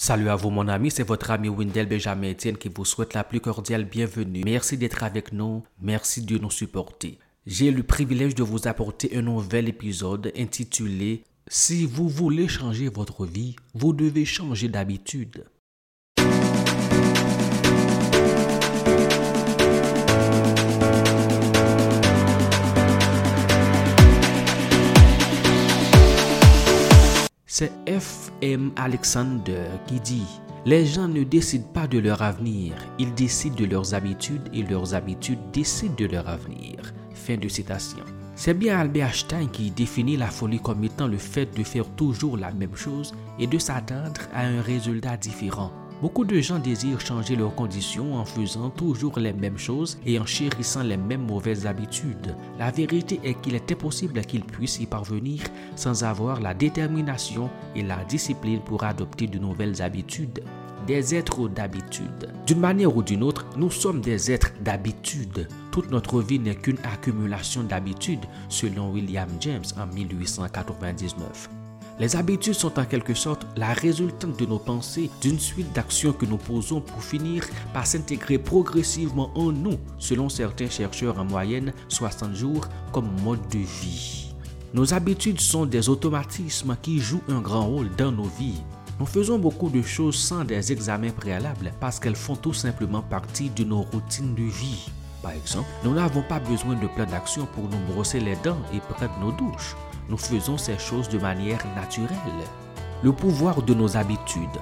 Salut à vous mon ami, c'est votre ami Wendell Benjamin Etienne qui vous souhaite la plus cordiale bienvenue. Merci d'être avec nous, merci de nous supporter. J'ai le privilège de vous apporter un nouvel épisode intitulé Si vous voulez changer votre vie, vous devez changer d'habitude. C'est F.M. Alexander qui dit Les gens ne décident pas de leur avenir, ils décident de leurs habitudes et leurs habitudes décident de leur avenir. Fin de citation. C'est bien Albert Einstein qui définit la folie comme étant le fait de faire toujours la même chose et de s'attendre à un résultat différent. Beaucoup de gens désirent changer leurs conditions en faisant toujours les mêmes choses et en chérissant les mêmes mauvaises habitudes. La vérité est qu'il est impossible qu'ils puissent y parvenir sans avoir la détermination et la discipline pour adopter de nouvelles habitudes. Des êtres d'habitude. D'une manière ou d'une autre, nous sommes des êtres d'habitude. Toute notre vie n'est qu'une accumulation d'habitudes, selon William James en 1899. Les habitudes sont en quelque sorte la résultante de nos pensées, d'une suite d'actions que nous posons pour finir par s'intégrer progressivement en nous, selon certains chercheurs en moyenne 60 jours comme mode de vie. Nos habitudes sont des automatismes qui jouent un grand rôle dans nos vies. Nous faisons beaucoup de choses sans des examens préalables parce qu'elles font tout simplement partie de nos routines de vie. Par exemple, nous n'avons pas besoin de plan d'action pour nous brosser les dents et prendre nos douches nous faisons ces choses de manière naturelle. Le pouvoir de nos habitudes.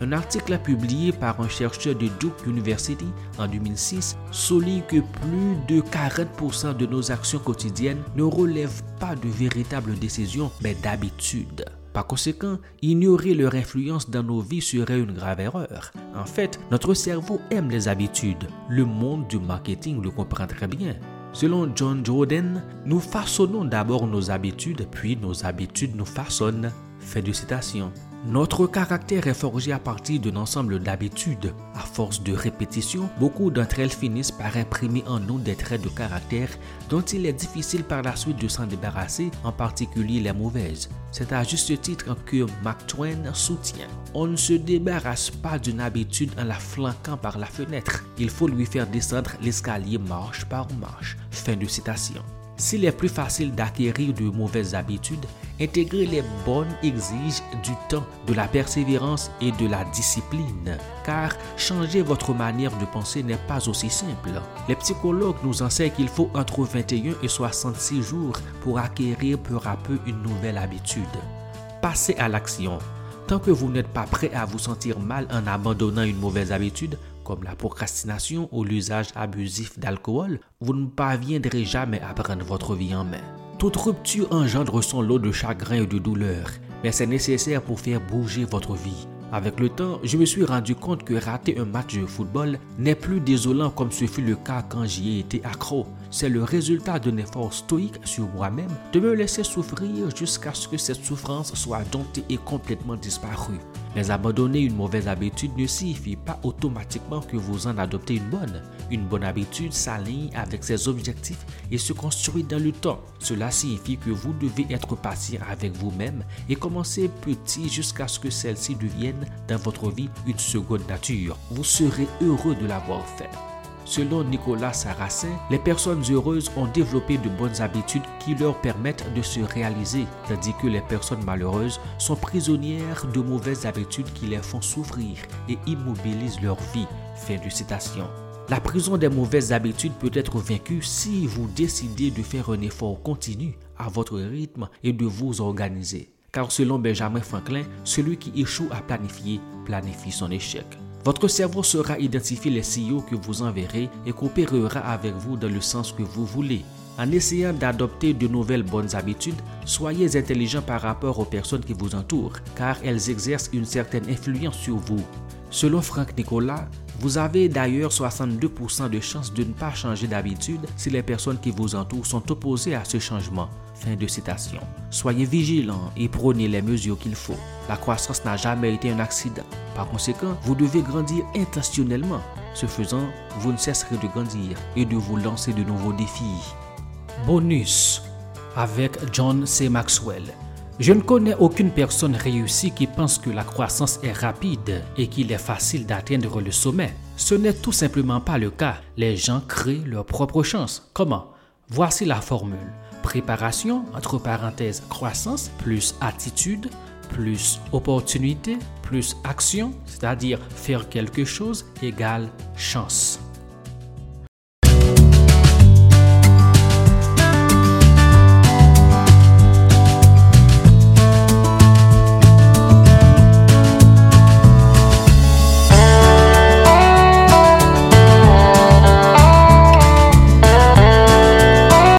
Un article publié par un chercheur de Duke University en 2006 souligne que plus de 40% de nos actions quotidiennes ne relèvent pas de véritables décisions, mais d'habitudes. Par conséquent, ignorer leur influence dans nos vies serait une grave erreur. En fait, notre cerveau aime les habitudes. Le monde du marketing le comprend très bien. Selon John Jordan, nous façonnons d'abord nos habitudes, puis nos habitudes nous façonnent. Fait de citation. Notre caractère est forgé à partir d'un ensemble d'habitudes. À force de répétition, beaucoup d'entre elles finissent par imprimer en nous des traits de caractère dont il est difficile par la suite de s'en débarrasser, en particulier les mauvaises. C'est à juste titre que Mark Twain soutient. On ne se débarrasse pas d'une habitude en la flanquant par la fenêtre. Il faut lui faire descendre l'escalier marche par marche. Fin de citation. S'il est plus facile d'acquérir de mauvaises habitudes, intégrer les bonnes exige du temps, de la persévérance et de la discipline. Car changer votre manière de penser n'est pas aussi simple. Les psychologues nous enseignent qu'il faut entre 21 et 66 jours pour acquérir peu à peu une nouvelle habitude. Passez à l'action. Tant que vous n'êtes pas prêt à vous sentir mal en abandonnant une mauvaise habitude, comme la procrastination ou l'usage abusif d'alcool, vous ne parviendrez jamais à prendre votre vie en main. Toute rupture engendre son lot de chagrin et de douleur, mais c'est nécessaire pour faire bouger votre vie. Avec le temps, je me suis rendu compte que rater un match de football n'est plus désolant comme ce fut le cas quand j'y ai été accro. C'est le résultat d'un effort stoïque sur moi-même de me laisser souffrir jusqu'à ce que cette souffrance soit domptée et complètement disparue. Mais abandonner une mauvaise habitude ne signifie pas automatiquement que vous en adoptez une bonne. Une bonne habitude s'aligne avec ses objectifs et se construit dans le temps. Cela signifie que vous devez être patient avec vous-même et commencer petit jusqu'à ce que celle-ci devienne dans votre vie une seconde nature. Vous serez heureux de l'avoir fait. Selon Nicolas Saracen, les personnes heureuses ont développé de bonnes habitudes qui leur permettent de se réaliser, tandis que les personnes malheureuses sont prisonnières de mauvaises habitudes qui les font souffrir et immobilisent leur vie. Fin de citation. La prison des mauvaises habitudes peut être vaincue si vous décidez de faire un effort continu à votre rythme et de vous organiser. Car selon Benjamin Franklin, celui qui échoue à planifier planifie son échec. Votre cerveau saura identifier les signaux que vous enverrez et coopérera avec vous dans le sens que vous voulez. En essayant d'adopter de nouvelles bonnes habitudes, soyez intelligent par rapport aux personnes qui vous entourent, car elles exercent une certaine influence sur vous. Selon Franck Nicolas, vous avez d'ailleurs 62% de chances de ne pas changer d'habitude si les personnes qui vous entourent sont opposées à ce changement. Fin de citation. Soyez vigilants et prenez les mesures qu'il faut. La croissance n'a jamais été un accident. Par conséquent, vous devez grandir intentionnellement. Ce faisant, vous ne cesserez de grandir et de vous lancer de nouveaux défis. Bonus avec John C. Maxwell. Je ne connais aucune personne réussie qui pense que la croissance est rapide et qu'il est facile d'atteindre le sommet. Ce n'est tout simplement pas le cas. Les gens créent leur propre chance. Comment? Voici la formule. Préparation, entre parenthèses, croissance, plus attitude, plus opportunité, plus action, c'est-à-dire faire quelque chose, égale chance.